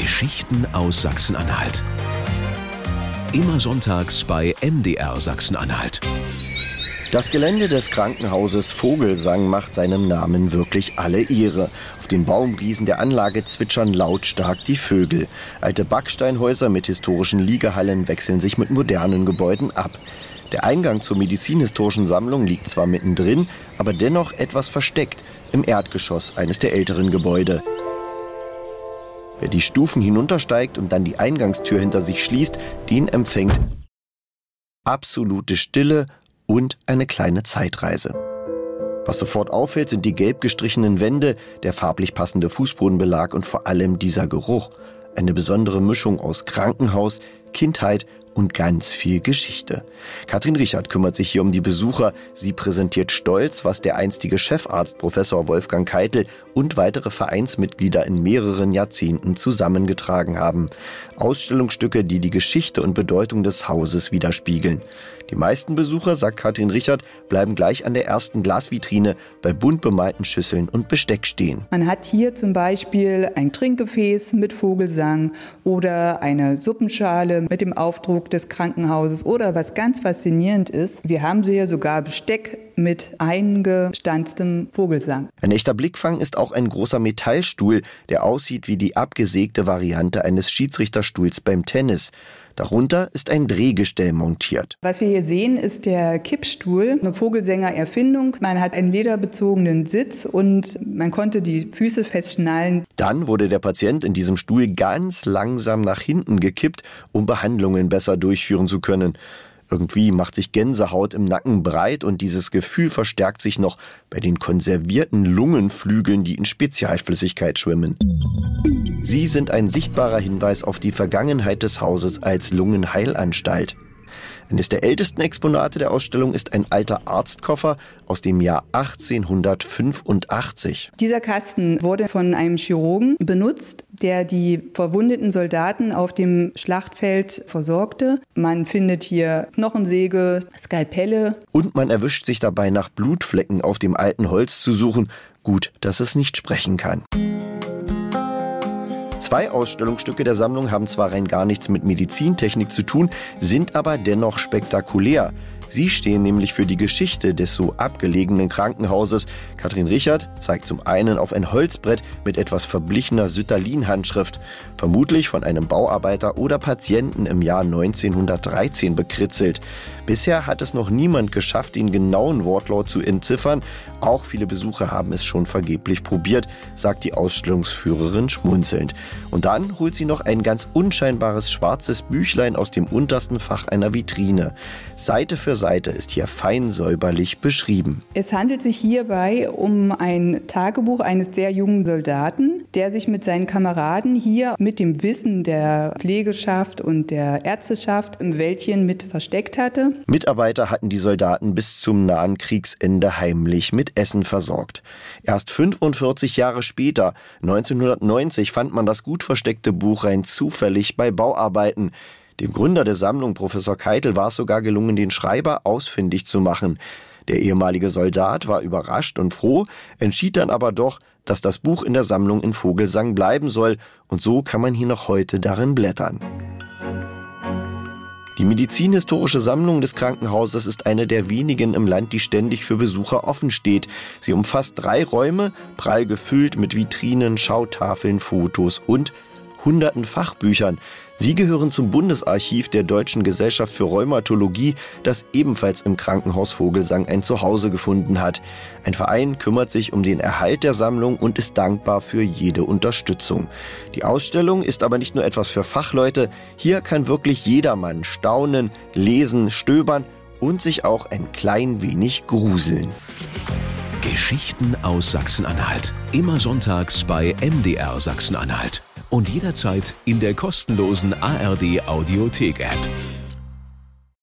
Geschichten aus Sachsen-Anhalt. Immer sonntags bei MDR Sachsen-Anhalt. Das Gelände des Krankenhauses Vogelsang macht seinem Namen wirklich alle Ehre. Auf den Baumriesen der Anlage zwitschern lautstark die Vögel. Alte Backsteinhäuser mit historischen Liegehallen wechseln sich mit modernen Gebäuden ab. Der Eingang zur medizinhistorischen Sammlung liegt zwar mittendrin, aber dennoch etwas versteckt im Erdgeschoss eines der älteren Gebäude. Wer die Stufen hinuntersteigt und dann die Eingangstür hinter sich schließt, den empfängt absolute Stille und eine kleine Zeitreise. Was sofort auffällt, sind die gelb gestrichenen Wände, der farblich passende Fußbodenbelag und vor allem dieser Geruch. Eine besondere Mischung aus Krankenhaus, Kindheit und ganz viel Geschichte. Katrin Richard kümmert sich hier um die Besucher. Sie präsentiert stolz, was der einstige Chefarzt Professor Wolfgang Keitel und weitere Vereinsmitglieder in mehreren Jahrzehnten zusammengetragen haben. Ausstellungsstücke, die die Geschichte und Bedeutung des Hauses widerspiegeln. Die meisten Besucher, sagt Katrin Richard, bleiben gleich an der ersten Glasvitrine bei bunt bemalten Schüsseln und Besteck stehen. Man hat hier zum Beispiel ein Trinkgefäß mit Vogelsang oder eine Suppenschale mit dem Aufdruck des Krankenhauses oder was ganz faszinierend ist, wir haben hier sogar Besteck mit eingestanztem Vogelsang. Ein echter Blickfang ist auch ein großer Metallstuhl, der aussieht wie die abgesägte Variante eines Schiedsrichterstuhls beim Tennis. Darunter ist ein Drehgestell montiert. Was wir hier sehen, ist der Kippstuhl, eine Vogelsänger-Erfindung. Man hat einen lederbezogenen Sitz und man konnte die Füße festschnallen. Dann wurde der Patient in diesem Stuhl ganz langsam nach hinten gekippt, um Behandlungen besser durchführen zu können. Irgendwie macht sich Gänsehaut im Nacken breit und dieses Gefühl verstärkt sich noch bei den konservierten Lungenflügeln, die in Spezialflüssigkeit schwimmen. Sie sind ein sichtbarer Hinweis auf die Vergangenheit des Hauses als Lungenheilanstalt. Eines der ältesten Exponate der Ausstellung ist ein alter Arztkoffer aus dem Jahr 1885. Dieser Kasten wurde von einem Chirurgen benutzt, der die verwundeten Soldaten auf dem Schlachtfeld versorgte. Man findet hier Knochensäge, Skalpelle. Und man erwischt sich dabei nach Blutflecken auf dem alten Holz zu suchen. Gut, dass es nicht sprechen kann. Zwei Ausstellungsstücke der Sammlung haben zwar rein gar nichts mit Medizintechnik zu tun, sind aber dennoch spektakulär. Sie stehen nämlich für die Geschichte des so abgelegenen Krankenhauses. Katrin Richard zeigt zum einen auf ein Holzbrett mit etwas verblichener Sütterlin-Handschrift, vermutlich von einem Bauarbeiter oder Patienten im Jahr 1913 bekritzelt. Bisher hat es noch niemand geschafft, den genauen Wortlaut zu entziffern. Auch viele Besucher haben es schon vergeblich probiert, sagt die Ausstellungsführerin schmunzelnd. Und dann holt sie noch ein ganz unscheinbares schwarzes Büchlein aus dem untersten Fach einer Vitrine. Seite für Seite ist hier fein säuberlich beschrieben. Es handelt sich hierbei um ein Tagebuch eines sehr jungen Soldaten, der sich mit seinen Kameraden hier mit dem Wissen der Pflegeschaft und der Ärzteschaft im Wäldchen mit versteckt hatte. Mitarbeiter hatten die Soldaten bis zum nahen Kriegsende heimlich mit Essen versorgt. Erst 45 Jahre später, 1990, fand man das gut versteckte Buch rein zufällig bei Bauarbeiten. Dem Gründer der Sammlung, Professor Keitel, war es sogar gelungen, den Schreiber ausfindig zu machen. Der ehemalige Soldat war überrascht und froh, entschied dann aber doch, dass das Buch in der Sammlung in Vogelsang bleiben soll, und so kann man hier noch heute darin blättern. Die medizinhistorische Sammlung des Krankenhauses ist eine der wenigen im Land, die ständig für Besucher offen steht. Sie umfasst drei Räume, prall gefüllt mit Vitrinen, Schautafeln, Fotos und hunderten Fachbüchern. Sie gehören zum Bundesarchiv der Deutschen Gesellschaft für Rheumatologie, das ebenfalls im Krankenhaus Vogelsang ein Zuhause gefunden hat. Ein Verein kümmert sich um den Erhalt der Sammlung und ist dankbar für jede Unterstützung. Die Ausstellung ist aber nicht nur etwas für Fachleute. Hier kann wirklich jedermann staunen, lesen, stöbern und sich auch ein klein wenig gruseln. Geschichten aus Sachsen-Anhalt. Immer sonntags bei MDR Sachsen-Anhalt und jederzeit in der kostenlosen ARD Audiothek App.